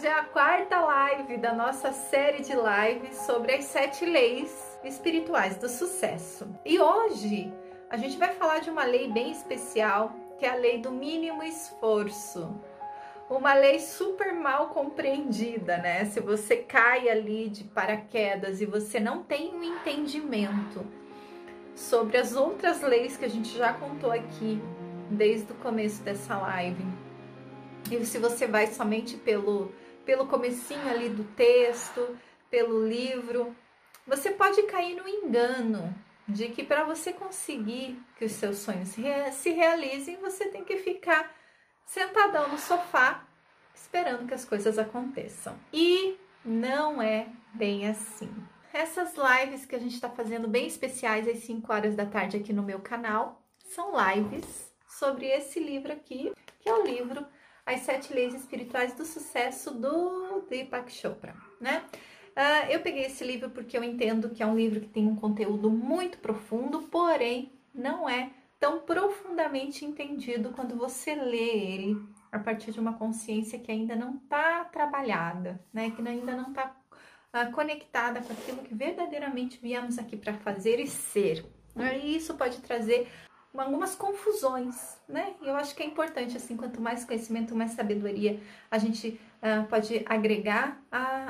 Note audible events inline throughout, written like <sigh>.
É a quarta live da nossa série de lives sobre as sete leis espirituais do sucesso. E hoje a gente vai falar de uma lei bem especial, que é a lei do mínimo esforço. Uma lei super mal compreendida, né? Se você cai ali de paraquedas e você não tem um entendimento sobre as outras leis que a gente já contou aqui desde o começo dessa live. E se você vai somente pelo pelo comecinho ali do texto, pelo livro, você pode cair no engano de que para você conseguir que os seus sonhos se realizem, você tem que ficar sentadão no sofá esperando que as coisas aconteçam. E não é bem assim. Essas lives que a gente está fazendo bem especiais às 5 horas da tarde aqui no meu canal são lives sobre esse livro aqui, que é o livro As Sete Leis Espirituais do Sucesso do Deepak Chopra, né? Uh, eu peguei esse livro porque eu entendo que é um livro que tem um conteúdo muito profundo, porém não é tão profundamente entendido quando você lê ele a partir de uma consciência que ainda não está trabalhada, né? Que ainda não está uh, conectada com aquilo que verdadeiramente viemos aqui para fazer e ser. E isso pode trazer algumas confusões, né? Eu acho que é importante, assim, quanto mais conhecimento, mais sabedoria a gente uh, pode agregar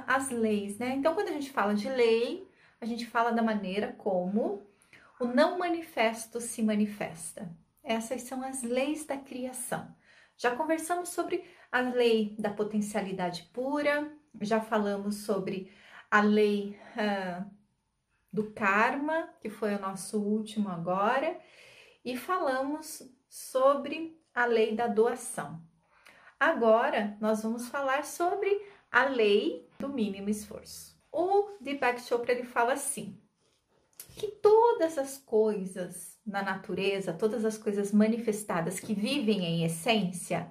às leis, né? Então, quando a gente fala de lei, a gente fala da maneira como o não manifesto se manifesta. Essas são as leis da criação. Já conversamos sobre a lei da potencialidade pura, já falamos sobre a lei uh, do karma, que foi o nosso último agora, e falamos sobre a lei da doação. Agora nós vamos falar sobre a lei do mínimo esforço. O Deepak Chopra ele fala assim: que todas as coisas na natureza, todas as coisas manifestadas que vivem em essência,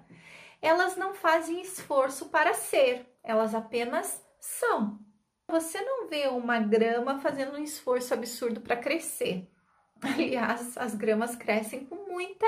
elas não fazem esforço para ser, elas apenas são. Você não vê uma grama fazendo um esforço absurdo para crescer. Aliás, as gramas crescem com muita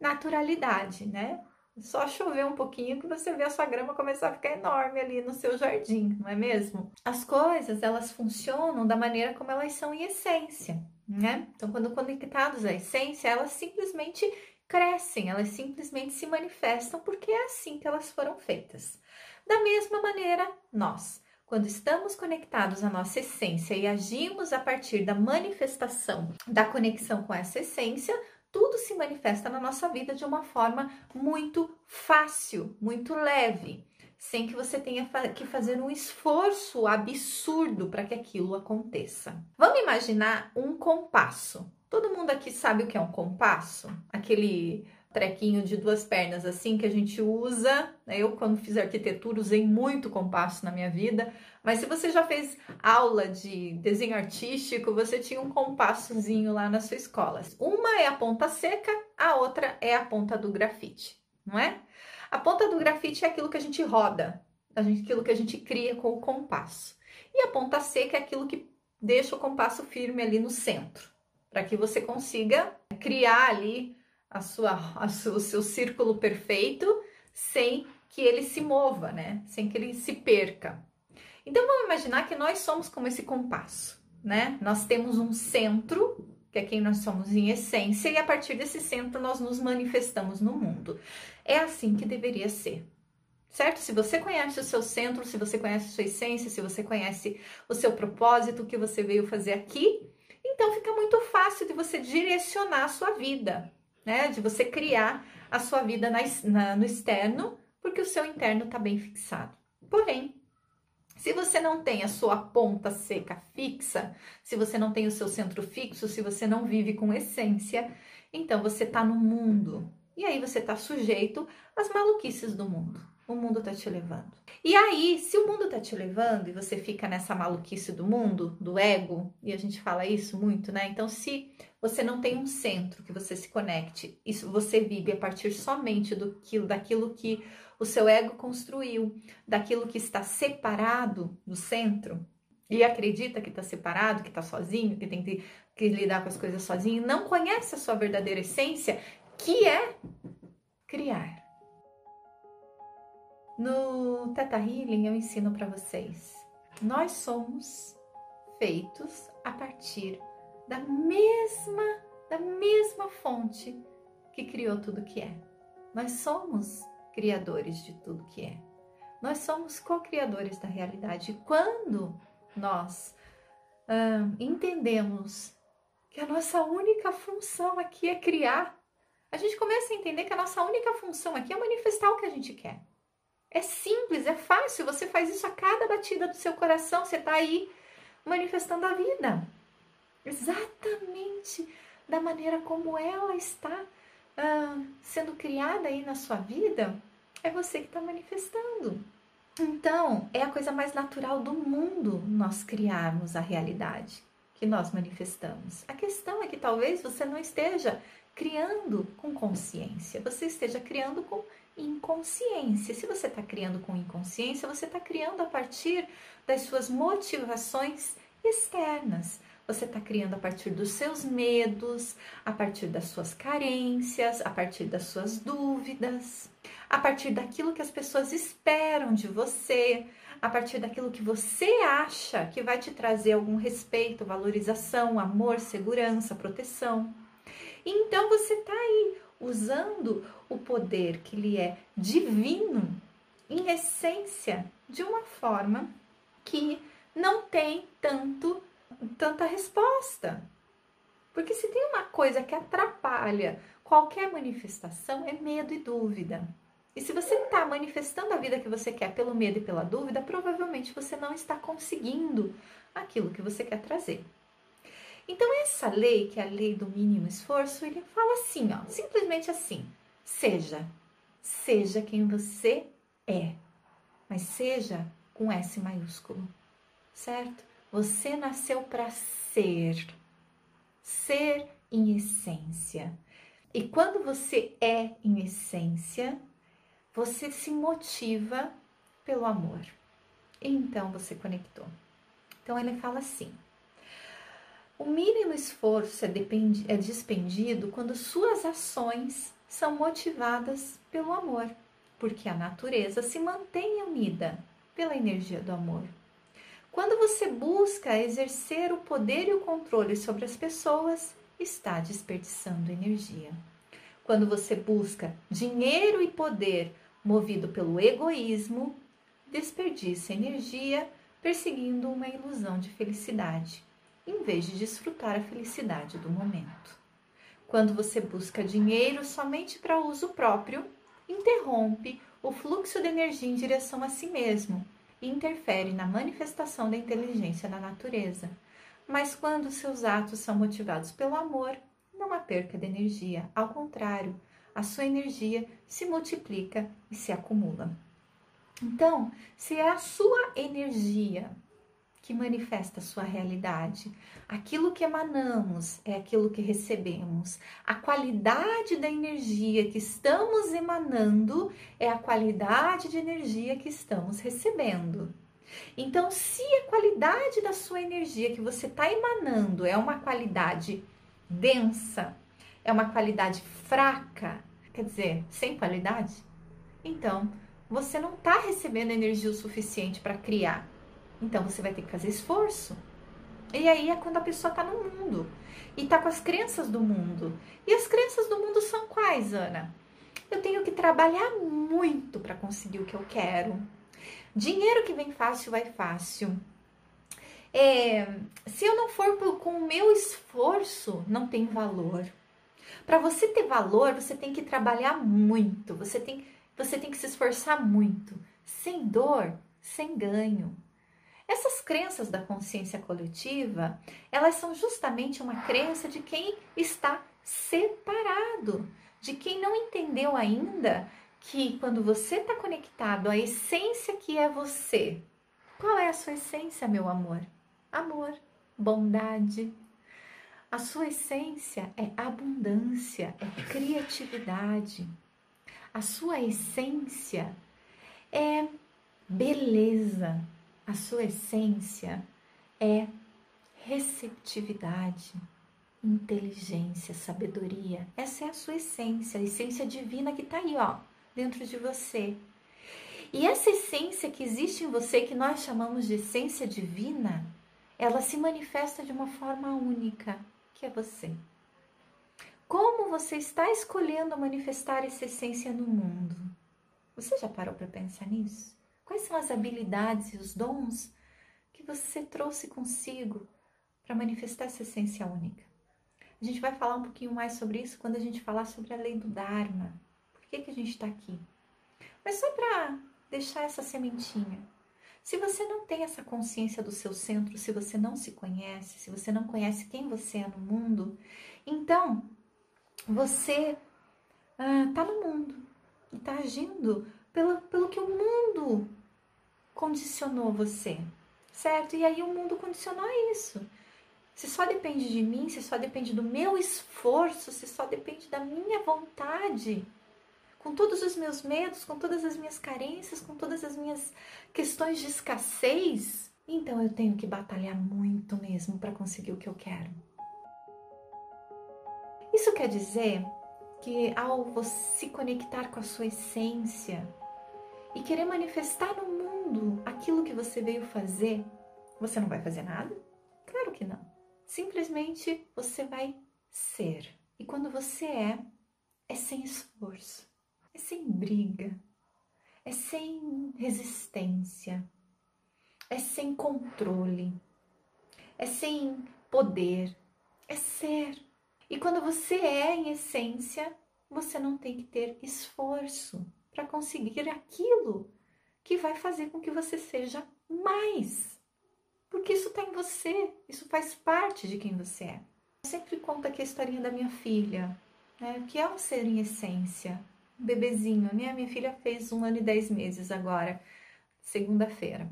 naturalidade, né? Só chover um pouquinho que você vê a sua grama começar a ficar enorme ali no seu jardim, não é mesmo? As coisas, elas funcionam da maneira como elas são em essência, né? Então, quando conectados à essência, elas simplesmente crescem, elas simplesmente se manifestam porque é assim que elas foram feitas. Da mesma maneira, nós quando estamos conectados à nossa essência e agimos a partir da manifestação da conexão com essa essência, tudo se manifesta na nossa vida de uma forma muito fácil, muito leve, sem que você tenha que fazer um esforço absurdo para que aquilo aconteça. Vamos imaginar um compasso. Todo mundo aqui sabe o que é um compasso? Aquele trequinho de duas pernas assim que a gente usa. Né? Eu, quando fiz arquitetura, usei muito compasso na minha vida. Mas se você já fez aula de desenho artístico, você tinha um compassozinho lá na sua escola. Uma é a ponta seca, a outra é a ponta do grafite, não é? A ponta do grafite é aquilo que a gente roda, aquilo que a gente cria com o compasso. E a ponta seca é aquilo que deixa o compasso firme ali no centro, para que você consiga criar ali a sua, a sua, o seu círculo perfeito sem que ele se mova, né? Sem que ele se perca. Então vamos imaginar que nós somos como esse compasso, né? Nós temos um centro, que é quem nós somos em essência, e a partir desse centro nós nos manifestamos no mundo. É assim que deveria ser. Certo? Se você conhece o seu centro, se você conhece a sua essência, se você conhece o seu propósito, o que você veio fazer aqui, então fica muito fácil de você direcionar a sua vida, né? De você criar a sua vida na, na, no externo, porque o seu interno está bem fixado. Porém, se você não tem a sua ponta seca fixa, se você não tem o seu centro fixo, se você não vive com essência, então você está no mundo. E aí você está sujeito às maluquices do mundo. O mundo está te levando. E aí, se o mundo está te levando e você fica nessa maluquice do mundo, do ego, e a gente fala isso muito, né? Então, se você não tem um centro que você se conecte, isso você vive a partir somente do que, daquilo que o seu ego construiu, daquilo que está separado do centro, e acredita que está separado, que está sozinho, que tem que, que lidar com as coisas sozinho, não conhece a sua verdadeira essência, que é criar. No Teta Healing eu ensino para vocês. Nós somos feitos a partir da mesma da mesma fonte que criou tudo que é. Nós somos criadores de tudo que é. Nós somos co-criadores da realidade. E quando nós entendemos que a nossa única função aqui é criar, a gente começa a entender que a nossa única função aqui é manifestar o que a gente quer. É simples, é fácil, você faz isso a cada batida do seu coração, você está aí manifestando a vida. Exatamente da maneira como ela está ah, sendo criada aí na sua vida, é você que está manifestando. Então, é a coisa mais natural do mundo nós criarmos a realidade que nós manifestamos. A questão é que talvez você não esteja criando com consciência, você esteja criando com inconsciência. Se você está criando com inconsciência, você está criando a partir das suas motivações externas. Você está criando a partir dos seus medos, a partir das suas carências, a partir das suas dúvidas, a partir daquilo que as pessoas esperam de você, a partir daquilo que você acha que vai te trazer algum respeito, valorização, amor, segurança, proteção. Então você está aí usando o poder que lhe é divino, em essência, de uma forma que não tem tanto tanta resposta. Porque se tem uma coisa que atrapalha qualquer manifestação é medo e dúvida. E se você está manifestando a vida que você quer pelo medo e pela dúvida, provavelmente você não está conseguindo aquilo que você quer trazer. Então, essa lei, que é a lei do mínimo esforço, ele fala assim, ó, simplesmente assim: seja, seja quem você é, mas seja com S maiúsculo, certo? Você nasceu para ser, ser em essência. E quando você é em essência, você se motiva pelo amor. Então você conectou. Então ele fala assim: o mínimo esforço é, dependi, é despendido quando suas ações são motivadas pelo amor, porque a natureza se mantém unida pela energia do amor. Quando você busca exercer o poder e o controle sobre as pessoas, está desperdiçando energia. Quando você busca dinheiro e poder movido pelo egoísmo, desperdiça energia perseguindo uma ilusão de felicidade, em vez de desfrutar a felicidade do momento. Quando você busca dinheiro somente para uso próprio, interrompe o fluxo de energia em direção a si mesmo e interfere na manifestação da inteligência na natureza. Mas quando seus atos são motivados pelo amor, não há perca de energia, ao contrário, a sua energia se multiplica e se acumula. Então, se é a sua energia que manifesta a sua realidade. Aquilo que emanamos é aquilo que recebemos. A qualidade da energia que estamos emanando é a qualidade de energia que estamos recebendo. Então, se a qualidade da sua energia que você está emanando é uma qualidade densa, é uma qualidade fraca, quer dizer, sem qualidade, então você não está recebendo energia o suficiente para criar. Então você vai ter que fazer esforço. E aí é quando a pessoa está no mundo e está com as crenças do mundo. E as crenças do mundo são quais, Ana? Eu tenho que trabalhar muito para conseguir o que eu quero. Dinheiro que vem fácil vai fácil. É, se eu não for com o meu esforço, não tem valor. Para você ter valor, você tem que trabalhar muito, você tem, você tem que se esforçar muito. Sem dor, sem ganho. Essas crenças da consciência coletiva, elas são justamente uma crença de quem está separado, de quem não entendeu ainda que quando você está conectado à essência que é você, qual é a sua essência, meu amor? Amor, bondade. A sua essência é abundância, é criatividade. A sua essência é beleza, a sua essência é receptividade, inteligência, sabedoria. Essa é a sua essência, a essência divina que está aí, ó, dentro de você. E essa essência que existe em você, que nós chamamos de essência divina, ela se manifesta de uma forma única, que é você. Como você está escolhendo manifestar essa essência no mundo? Você já parou para pensar nisso? Quais são as habilidades e os dons que você trouxe consigo para manifestar essa essência única? A gente vai falar um pouquinho mais sobre isso quando a gente falar sobre a lei do Dharma. Por que, que a gente está aqui? Mas só para deixar essa sementinha. Se você não tem essa consciência do seu centro, se você não se conhece, se você não conhece quem você é no mundo, então você está ah, no mundo e está agindo pelo, pelo que o mundo condicionou você, certo? E aí o mundo condicionou isso. Se só depende de mim, se só depende do meu esforço, se só depende da minha vontade, com todos os meus medos, com todas as minhas carências, com todas as minhas questões de escassez, então eu tenho que batalhar muito mesmo para conseguir o que eu quero. Isso quer dizer que ao você se conectar com a sua essência e querer manifestar no mundo aquilo que você veio fazer, você não vai fazer nada? Claro que não. Simplesmente você vai ser. E quando você é, é sem esforço, é sem briga, é sem resistência, é sem controle, é sem poder, é ser. E quando você é em essência, você não tem que ter esforço para conseguir aquilo que vai fazer com que você seja mais. Porque isso está em você, isso faz parte de quem você é. Eu sempre conto aqui a historinha da minha filha, né? que é um ser em essência, um bebezinho. Minha, minha filha fez um ano e dez meses agora, segunda-feira.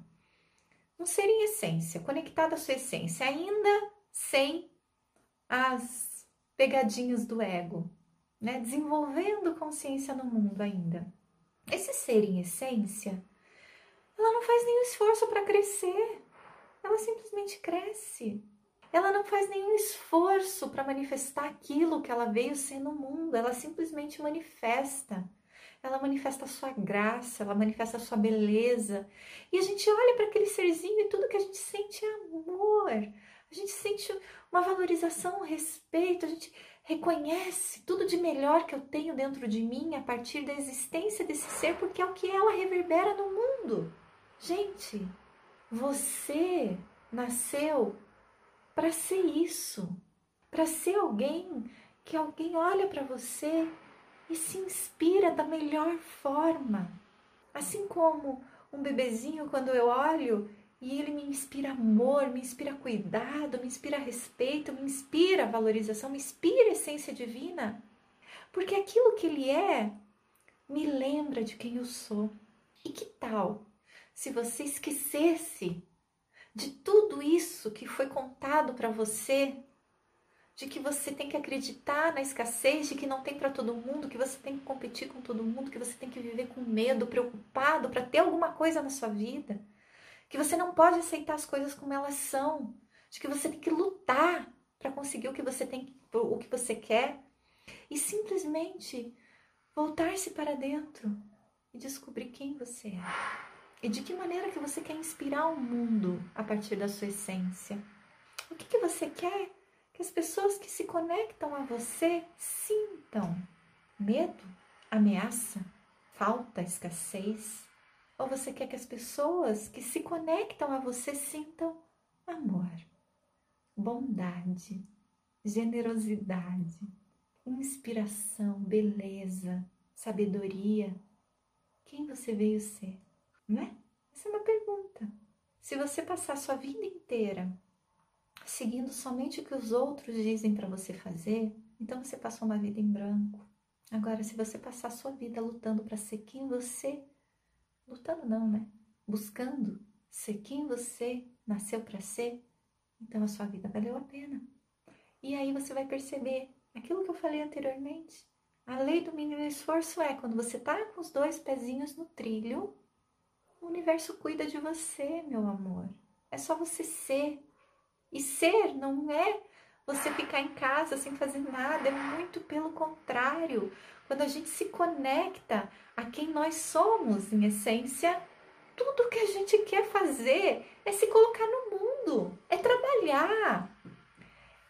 Um ser em essência, conectado à sua essência, ainda sem as pegadinhas do ego, né? Desenvolvendo consciência no mundo ainda. Esse ser em essência, ela não faz nenhum esforço para crescer. Ela simplesmente cresce. Ela não faz nenhum esforço para manifestar aquilo que ela veio ser no mundo. Ela simplesmente manifesta. Ela manifesta a sua graça, ela manifesta a sua beleza. E a gente olha para aquele serzinho e tudo que a gente sente é amor a gente sente uma valorização, um respeito, a gente reconhece tudo de melhor que eu tenho dentro de mim a partir da existência desse ser, porque é o que ela reverbera no mundo. Gente, você nasceu para ser isso, para ser alguém que alguém olha para você e se inspira da melhor forma. Assim como um bebezinho, quando eu olho e ele me inspira amor, me inspira cuidado, me inspira respeito, me inspira valorização, me inspira essência divina. Porque aquilo que ele é me lembra de quem eu sou. E que tal se você esquecesse de tudo isso que foi contado para você, de que você tem que acreditar na escassez, de que não tem para todo mundo, que você tem que competir com todo mundo, que você tem que viver com medo, preocupado para ter alguma coisa na sua vida? Que você não pode aceitar as coisas como elas são, de que você tem que lutar para conseguir o que você tem, o que você quer e simplesmente voltar-se para dentro e descobrir quem você é e de que maneira que você quer inspirar o mundo a partir da sua essência. O que, que você quer que as pessoas que se conectam a você sintam? Medo? Ameaça? Falta? Escassez? Ou você quer que as pessoas que se conectam a você sintam amor, bondade, generosidade, inspiração, beleza, sabedoria? Quem você veio ser, né? Essa é uma pergunta. Se você passar sua vida inteira seguindo somente o que os outros dizem para você fazer, então você passou uma vida em branco. Agora, se você passar sua vida lutando para ser quem você lutando não, né? Buscando ser quem você nasceu para ser, então a sua vida valeu a pena. E aí você vai perceber aquilo que eu falei anteriormente. A lei do mínimo esforço é quando você tá com os dois pezinhos no trilho, o universo cuida de você, meu amor. É só você ser. E ser não é você ficar em casa sem fazer nada, é muito pelo contrário. Quando a gente se conecta a quem nós somos, em essência, tudo que a gente quer fazer é se colocar no mundo, é trabalhar,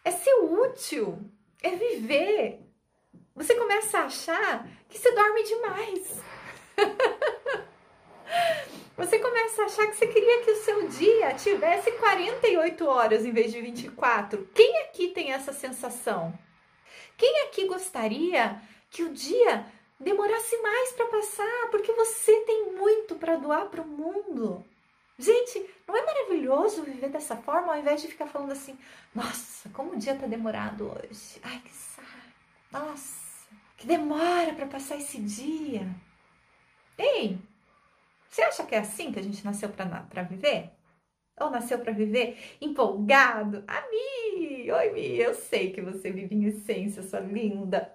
é ser útil, é viver. Você começa a achar que você dorme demais. Você começa a achar que você queria que o seu dia tivesse 48 horas em vez de 24. Quem aqui tem essa sensação? Quem aqui gostaria que o dia demorasse mais para passar, porque você tem muito para doar para o mundo? Gente, não é maravilhoso viver dessa forma ao invés de ficar falando assim: "Nossa, como o dia tá demorado hoje. Ai, que saco. Nossa, que demora para passar esse dia." Ei, você acha que é assim que a gente nasceu para viver? Ou nasceu para viver empolgado? A Mi! Oi, Mi! Eu sei que você vive em essência, sua linda.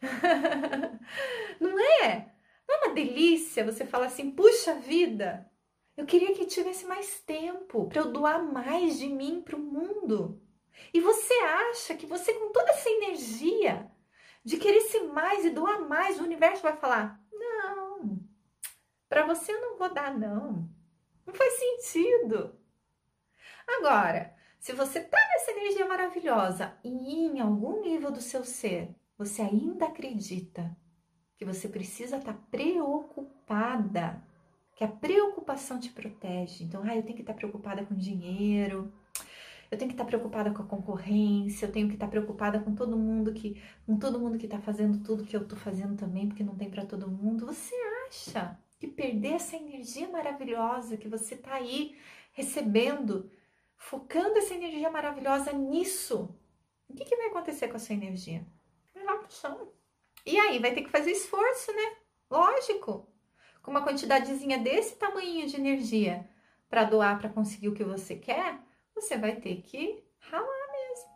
<laughs> Não é? Não é uma delícia você falar assim, puxa vida, eu queria que tivesse mais tempo para eu doar mais de mim para o mundo. E você acha que você, com toda essa energia de querer ser mais e doar mais, o universo vai falar: para você eu não vou dar, não. Não faz sentido. Agora, se você tá nessa energia maravilhosa e em algum nível do seu ser você ainda acredita que você precisa estar tá preocupada, que a preocupação te protege. Então, ah, eu tenho que estar tá preocupada com dinheiro, eu tenho que estar tá preocupada com a concorrência, eu tenho que estar preocupada com todo mundo que com todo mundo que está fazendo tudo que eu estou fazendo também, porque não tem para todo mundo. Você acha que perder essa energia maravilhosa que você está aí recebendo, focando essa energia maravilhosa nisso, o que, que vai acontecer com a sua energia? Vai lá pro chão. E aí, vai ter que fazer esforço, né? Lógico. Com uma quantidadezinha desse tamanho de energia para doar, para conseguir o que você quer, você vai ter que ralar mesmo.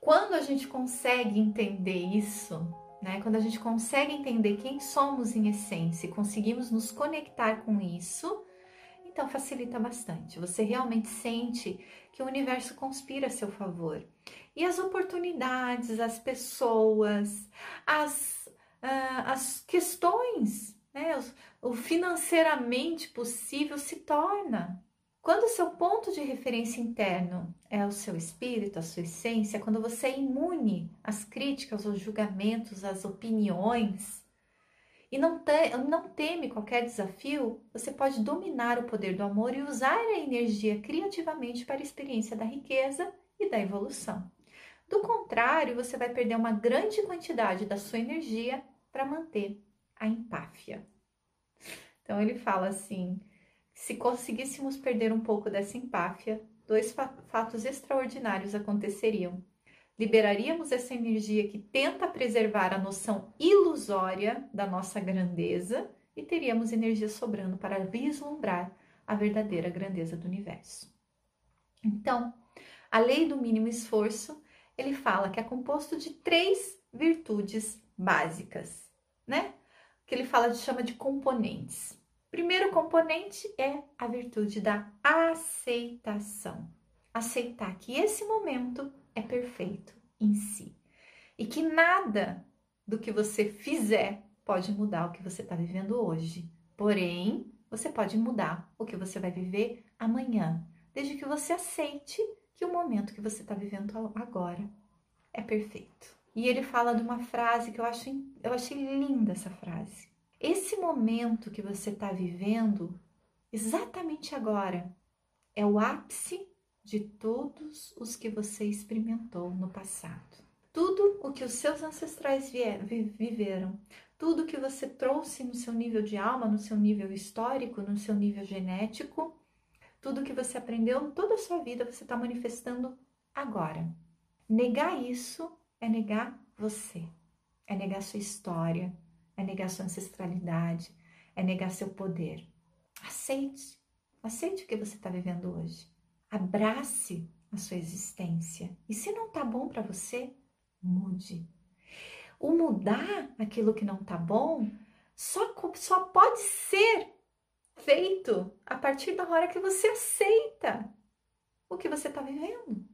Quando a gente consegue entender isso, né? Quando a gente consegue entender quem somos em essência e conseguimos nos conectar com isso, então facilita bastante. Você realmente sente que o universo conspira a seu favor. E as oportunidades, as pessoas, as, uh, as questões, né? o financeiramente possível se torna quando o seu ponto de referência interno é o seu espírito, a sua essência, quando você é imune às críticas, aos julgamentos, às opiniões e não, te, não teme qualquer desafio, você pode dominar o poder do amor e usar a energia criativamente para a experiência da riqueza e da evolução. Do contrário, você vai perder uma grande quantidade da sua energia para manter a empáfia. Então ele fala assim: se conseguíssemos perder um pouco dessa empáfia, dois fatos extraordinários aconteceriam. Liberaríamos essa energia que tenta preservar a noção ilusória da nossa grandeza e teríamos energia sobrando para vislumbrar a verdadeira grandeza do universo. Então, a lei do mínimo esforço, ele fala que é composto de três virtudes básicas, né? Que ele fala de chama de componentes. Primeiro componente é a virtude da aceitação. Aceitar que esse momento é perfeito em si e que nada do que você fizer pode mudar o que você está vivendo hoje. Porém, você pode mudar o que você vai viver amanhã, desde que você aceite que o momento que você está vivendo agora é perfeito. E ele fala de uma frase que eu acho eu achei linda essa frase. Esse momento que você está vivendo, exatamente agora, é o ápice de todos os que você experimentou no passado. Tudo o que os seus ancestrais viveram, tudo que você trouxe no seu nível de alma, no seu nível histórico, no seu nível genético, tudo que você aprendeu toda a sua vida, você está manifestando agora. Negar isso é negar você, é negar sua história, é negar sua ancestralidade, é negar seu poder. Aceite, aceite o que você está vivendo hoje. Abrace a sua existência. E se não tá bom para você, mude. O mudar aquilo que não tá bom só, só pode ser feito a partir da hora que você aceita o que você está vivendo.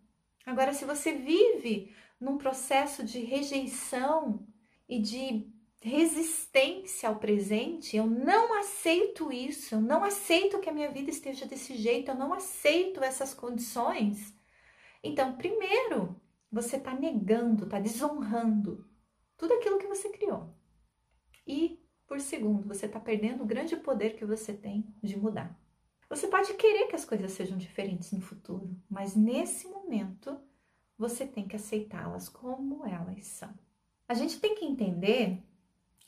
Agora, se você vive num processo de rejeição e de resistência ao presente, eu não aceito isso, eu não aceito que a minha vida esteja desse jeito, eu não aceito essas condições. Então, primeiro, você está negando, está desonrando tudo aquilo que você criou. E, por segundo, você está perdendo o grande poder que você tem de mudar. Você pode querer que as coisas sejam diferentes no futuro, mas nesse momento você tem que aceitá-las como elas são. A gente tem que entender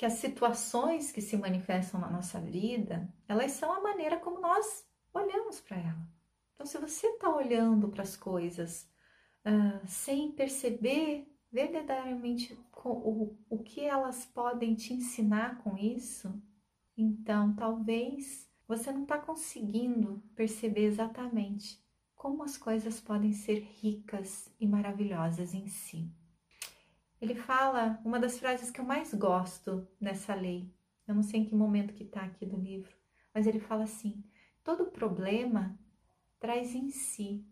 que as situações que se manifestam na nossa vida, elas são a maneira como nós olhamos para ela. Então, se você está olhando para as coisas uh, sem perceber verdadeiramente o, o que elas podem te ensinar com isso, então talvez você não está conseguindo perceber exatamente como as coisas podem ser ricas e maravilhosas em si. Ele fala uma das frases que eu mais gosto nessa lei. Eu não sei em que momento que está aqui do livro, mas ele fala assim: todo problema traz em si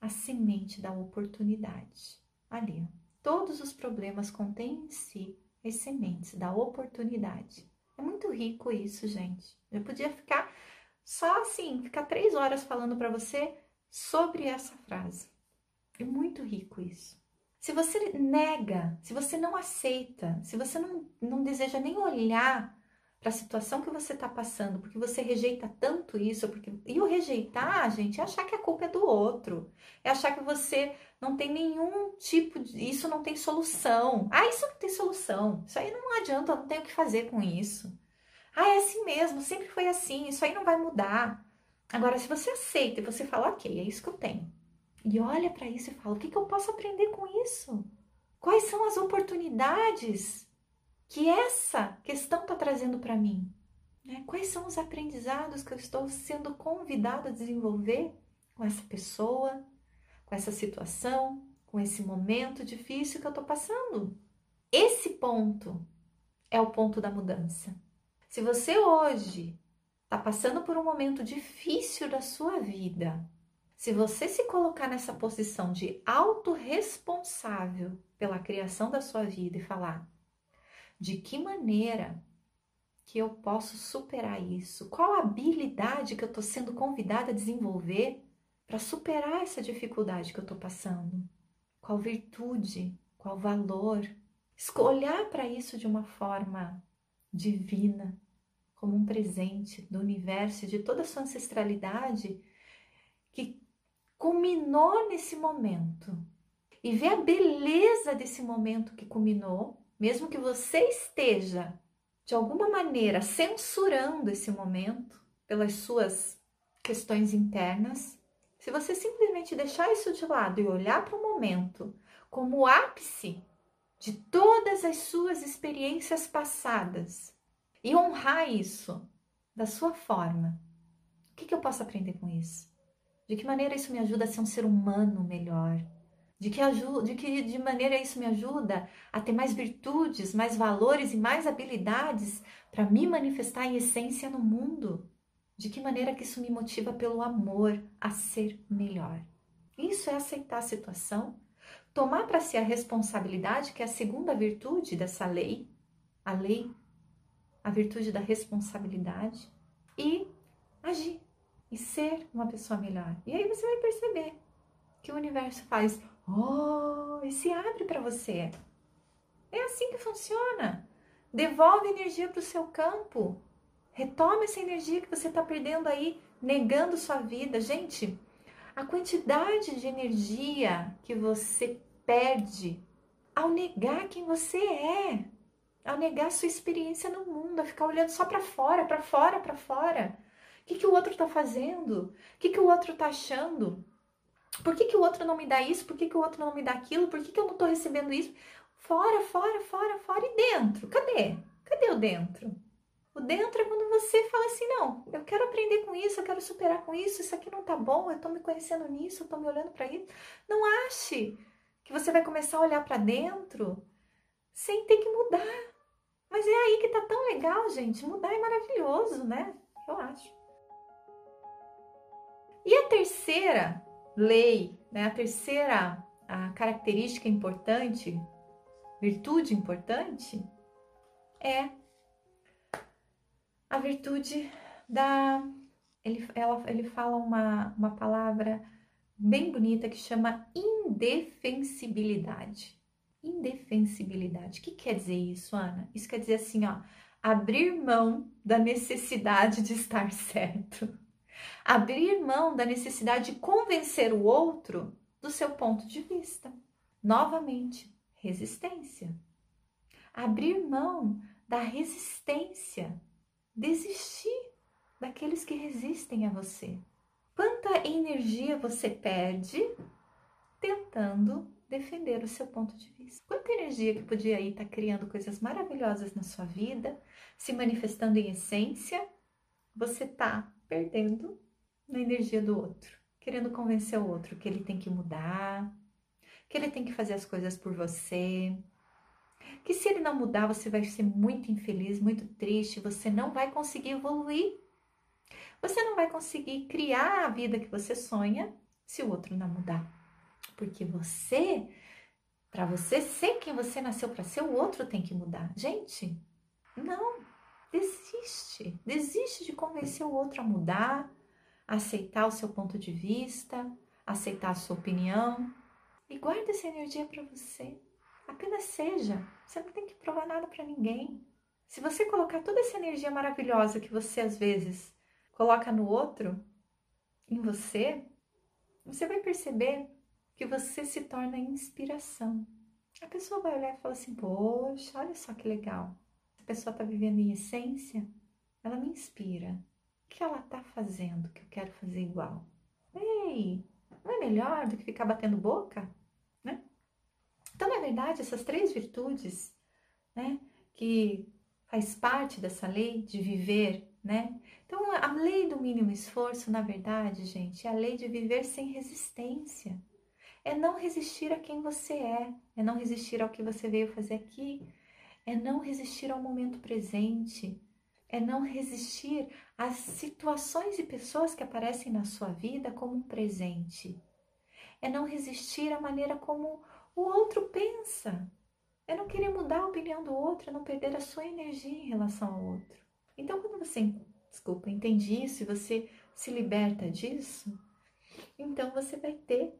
a semente da oportunidade. Ali, todos os problemas contêm em si as sementes da oportunidade. É muito rico isso, gente. Eu podia ficar só assim, ficar três horas falando para você sobre essa frase. É muito rico isso. Se você nega, se você não aceita, se você não, não deseja nem olhar para a situação que você está passando, porque você rejeita tanto isso, porque e o rejeitar, gente, é achar que a culpa é do outro, é achar que você não tem nenhum tipo de, isso não tem solução. Ah, isso não tem solução. Isso aí não adianta, eu não tenho o que fazer com isso. Ah, é assim mesmo, sempre foi assim, isso aí não vai mudar. Agora, se você aceita e você fala, ok, é isso que eu tenho, e olha para isso e fala, o que, que eu posso aprender com isso? Quais são as oportunidades que essa questão está trazendo para mim? Né? Quais são os aprendizados que eu estou sendo convidada a desenvolver com essa pessoa, com essa situação, com esse momento difícil que eu estou passando? Esse ponto é o ponto da mudança. Se você hoje está passando por um momento difícil da sua vida, se você se colocar nessa posição de autorresponsável pela criação da sua vida e falar de que maneira que eu posso superar isso, qual habilidade que eu estou sendo convidada a desenvolver para superar essa dificuldade que eu estou passando, qual virtude, qual valor, olhar para isso de uma forma divina, como um presente do universo de toda a sua ancestralidade que culminou nesse momento. E ver a beleza desse momento que culminou, mesmo que você esteja de alguma maneira censurando esse momento pelas suas questões internas, se você simplesmente deixar isso de lado e olhar para o momento como o ápice de todas as suas experiências passadas e honrar isso da sua forma. O que, que eu posso aprender com isso? De que maneira isso me ajuda a ser um ser humano melhor? De que, ajuda, de que de maneira isso me ajuda a ter mais virtudes, mais valores e mais habilidades para me manifestar em essência no mundo? De que maneira que isso me motiva pelo amor a ser melhor? Isso é aceitar a situação, tomar para si a responsabilidade, que é a segunda virtude dessa lei, a lei a virtude da responsabilidade e agir e ser uma pessoa melhor. E aí você vai perceber que o universo faz oh e se abre para você. É assim que funciona. Devolve energia para o seu campo. Retoma essa energia que você está perdendo aí, negando sua vida. Gente, a quantidade de energia que você perde ao negar quem você é a negar sua experiência no mundo, a ficar olhando só para fora, para fora, para fora. O que, que o outro está fazendo? O que, que o outro está achando? Por que, que o outro não me dá isso? Por que, que o outro não me dá aquilo? Por que, que eu não estou recebendo isso? Fora, fora, fora, fora e dentro. Cadê? Cadê o dentro? O dentro é quando você fala assim: não, eu quero aprender com isso, eu quero superar com isso, isso aqui não tá bom, eu tô me conhecendo nisso, eu tô me olhando para isso. Não ache que você vai começar a olhar para dentro sem ter que mudar. Mas é aí que tá tão legal, gente. Mudar é maravilhoso, né? Eu acho. E a terceira lei, né, a terceira a característica importante, virtude importante, é a virtude da. Ele, ela, ele fala uma, uma palavra bem bonita que chama indefensibilidade. Indefensibilidade. O que quer dizer isso, Ana? Isso quer dizer assim, ó, abrir mão da necessidade de estar certo. Abrir mão da necessidade de convencer o outro do seu ponto de vista. Novamente, resistência. Abrir mão da resistência, desistir daqueles que resistem a você. Quanta energia você perde tentando defender o seu ponto de vista? Quanta energia que podia aí estar tá criando coisas maravilhosas na sua vida, se manifestando em essência, você está perdendo na energia do outro, querendo convencer o outro que ele tem que mudar, que ele tem que fazer as coisas por você, que se ele não mudar, você vai ser muito infeliz, muito triste, você não vai conseguir evoluir. Você não vai conseguir criar a vida que você sonha se o outro não mudar. Porque você, para você ser quem você nasceu para ser, o outro tem que mudar. Gente, não, desiste. Desiste de convencer o outro a mudar, a aceitar o seu ponto de vista, aceitar a sua opinião. E guarda essa energia para você. Apenas seja. Você não tem que provar nada para ninguém. Se você colocar toda essa energia maravilhosa que você às vezes coloca no outro, em você, você vai perceber que você se torna inspiração. A pessoa vai olhar e falar assim: Poxa, olha só que legal. Pessoa está vivendo em essência, ela me inspira. O que ela está fazendo que eu quero fazer igual? Ei, não é melhor do que ficar batendo boca? Então, na verdade, essas três virtudes, né, que faz parte dessa lei de viver, né? Então, a lei do mínimo esforço, na verdade, gente, é a lei de viver sem resistência. É não resistir a quem você é, é não resistir ao que você veio fazer aqui, é não resistir ao momento presente, é não resistir às situações e pessoas que aparecem na sua vida como um presente. É não resistir à maneira como o outro pensa. É não querer mudar a opinião do outro, é não perder a sua energia em relação ao outro. Então, quando você, desculpa, entende isso e você se liberta disso, então você vai ter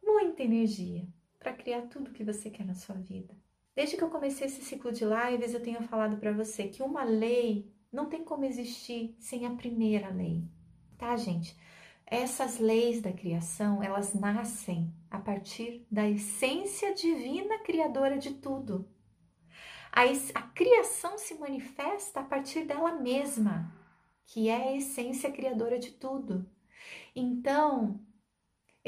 muita energia para criar tudo que você quer na sua vida. Desde que eu comecei esse ciclo de lives, eu tenho falado para você que uma lei não tem como existir sem a primeira lei. Tá, gente? Essas leis da criação, elas nascem a partir da essência divina criadora de tudo. A, a criação se manifesta a partir dela mesma, que é a essência criadora de tudo. Então,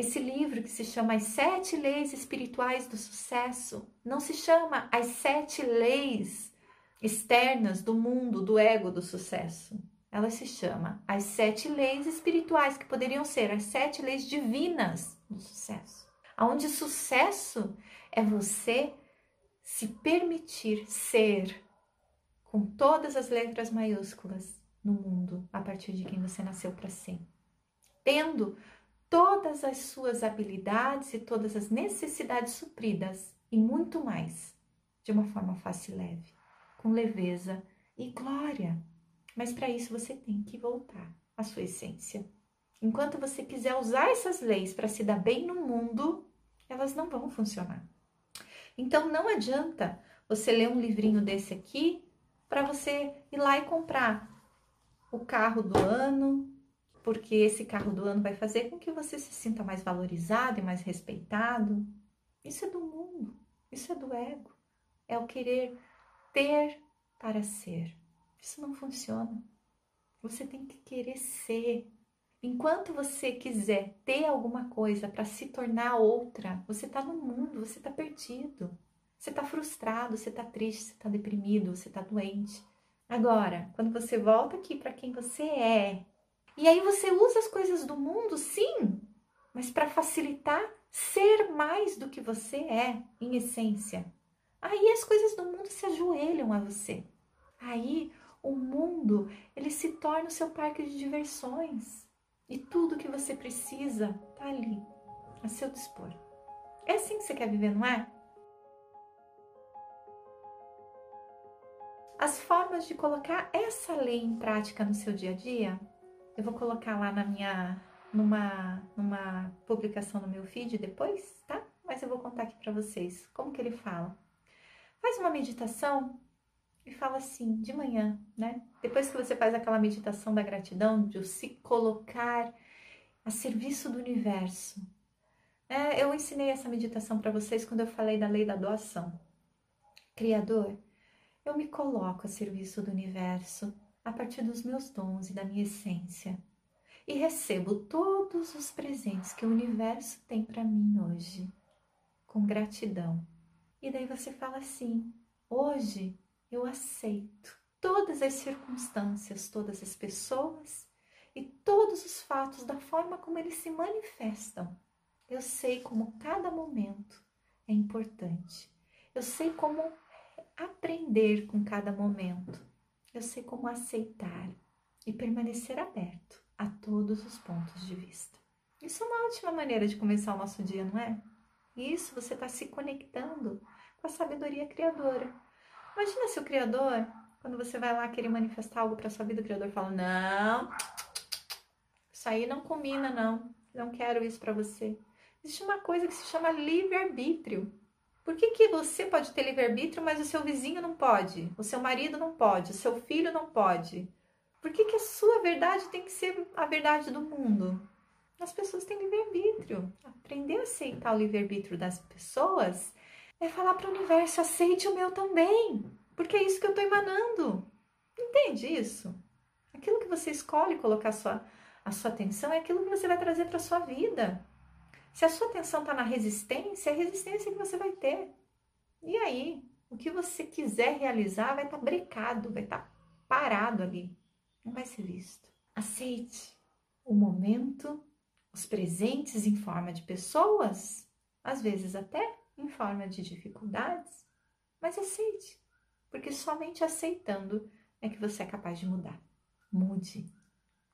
esse livro que se chama As Sete Leis Espirituais do Sucesso não se chama As Sete Leis Externas do Mundo, do Ego do Sucesso ela se chama As Sete Leis Espirituais, que poderiam ser as sete leis divinas do sucesso. Onde sucesso é você se permitir ser com todas as letras maiúsculas no mundo a partir de quem você nasceu para ser. Tendo todas as suas habilidades e todas as necessidades supridas e muito mais, de uma forma fácil e leve, com leveza e glória. Mas para isso você tem que voltar à sua essência. Enquanto você quiser usar essas leis para se dar bem no mundo, elas não vão funcionar. Então não adianta você ler um livrinho desse aqui para você ir lá e comprar o carro do ano, porque esse carro do ano vai fazer com que você se sinta mais valorizado e mais respeitado. Isso é do mundo, isso é do ego. É o querer ter para ser. Isso não funciona. Você tem que querer ser. Enquanto você quiser ter alguma coisa para se tornar outra, você está no mundo, você está perdido. Você está frustrado, você está triste, você está deprimido, você está doente. Agora, quando você volta aqui para quem você é, e aí você usa as coisas do mundo, sim, mas para facilitar ser mais do que você é, em essência. Aí as coisas do mundo se ajoelham a você. Aí o mundo ele se torna o seu parque de diversões. E tudo que você precisa tá ali, a seu dispor. É assim que você quer viver, não é? As formas de colocar essa lei em prática no seu dia a dia, eu vou colocar lá na minha numa numa publicação no meu feed depois, tá? Mas eu vou contar aqui para vocês como que ele fala. Faz uma meditação e fala assim, de manhã, né? Depois que você faz aquela meditação da gratidão, de se colocar a serviço do universo. É, eu ensinei essa meditação para vocês quando eu falei da lei da doação. Criador, eu me coloco a serviço do universo a partir dos meus dons e da minha essência e recebo todos os presentes que o universo tem para mim hoje com gratidão. E daí você fala assim: hoje eu aceito todas as circunstâncias, todas as pessoas e todos os fatos da forma como eles se manifestam. Eu sei como cada momento é importante. Eu sei como aprender com cada momento. Eu sei como aceitar e permanecer aberto a todos os pontos de vista. Isso é uma ótima maneira de começar o nosso dia, não é? Isso você está se conectando com a sabedoria criadora. Imagina se o criador, quando você vai lá querer manifestar algo para sua vida, o criador fala: Não, isso aí não combina, não. Não quero isso para você. Existe uma coisa que se chama livre-arbítrio. Por que, que você pode ter livre-arbítrio, mas o seu vizinho não pode? O seu marido não pode? O seu filho não pode? Por que, que a sua verdade tem que ser a verdade do mundo? As pessoas têm livre-arbítrio. Aprender a aceitar o livre-arbítrio das pessoas é falar para o universo: aceite o meu também, porque é isso que eu estou emanando. Entende isso? Aquilo que você escolhe colocar a sua, a sua atenção é aquilo que você vai trazer para a sua vida. Se a sua atenção está na resistência, é a resistência que você vai ter. E aí, o que você quiser realizar vai estar tá brecado, vai estar tá parado ali. Não vai ser visto. Aceite o momento, os presentes em forma de pessoas, às vezes até em forma de dificuldades, mas aceite, porque somente aceitando é que você é capaz de mudar. Mude,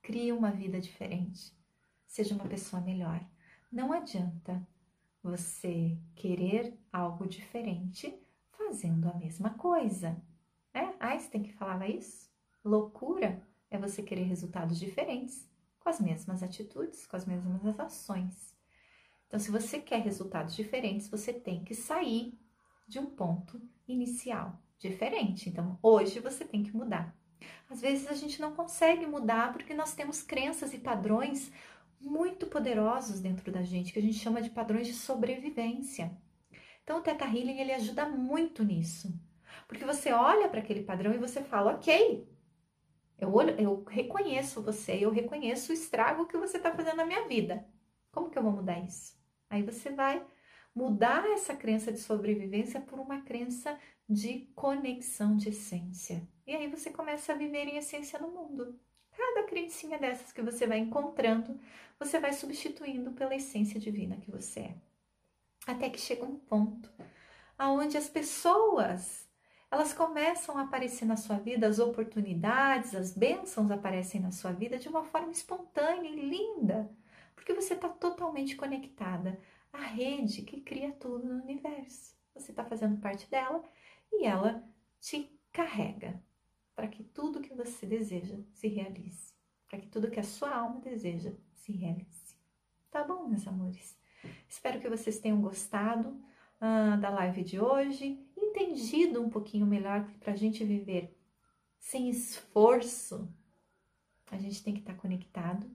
crie uma vida diferente, seja uma pessoa melhor. Não adianta você querer algo diferente fazendo a mesma coisa. É? Einstein que falava isso? Loucura é você querer resultados diferentes com as mesmas atitudes, com as mesmas ações. Então, se você quer resultados diferentes, você tem que sair de um ponto inicial diferente. Então, hoje você tem que mudar. Às vezes a gente não consegue mudar porque nós temos crenças e padrões muito poderosos dentro da gente, que a gente chama de padrões de sobrevivência. Então o Teta Healing ele ajuda muito nisso. Porque você olha para aquele padrão e você fala, ok, eu, olho, eu reconheço você, eu reconheço o estrago que você está fazendo na minha vida. Como que eu vou mudar isso? Aí você vai mudar essa crença de sobrevivência por uma crença de conexão de essência. E aí você começa a viver em essência no mundo. Cada crencinha dessas que você vai encontrando, você vai substituindo pela essência divina que você é. Até que chega um ponto aonde as pessoas, elas começam a aparecer na sua vida, as oportunidades, as bênçãos aparecem na sua vida de uma forma espontânea e linda, porque você está totalmente conectada à rede que cria tudo no universo. Você está fazendo parte dela e ela te carrega para que tudo que você deseja se realize, para que tudo que a sua alma deseja se realize. Tá bom, meus amores? Espero que vocês tenham gostado uh, da live de hoje, entendido um pouquinho melhor que para a gente viver sem esforço, a gente tem que estar tá conectado,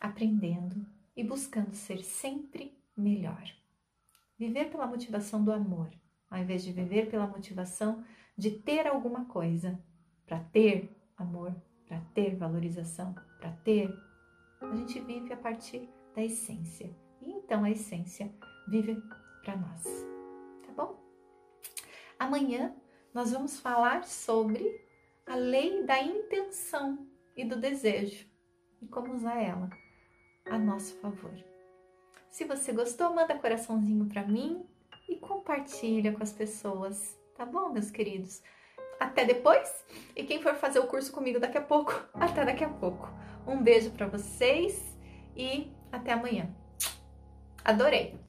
aprendendo e buscando ser sempre melhor. Viver pela motivação do amor, ao invés de viver pela motivação de ter alguma coisa para ter amor, para ter valorização, para ter, a gente vive a partir da essência. E então a essência vive para nós. Tá bom? Amanhã nós vamos falar sobre a lei da intenção e do desejo e como usar ela a nosso favor. Se você gostou, manda coraçãozinho para mim e compartilha com as pessoas, tá bom, meus queridos? Até depois. E quem for fazer o curso comigo daqui a pouco, <laughs> até daqui a pouco. Um beijo para vocês e até amanhã. Adorei!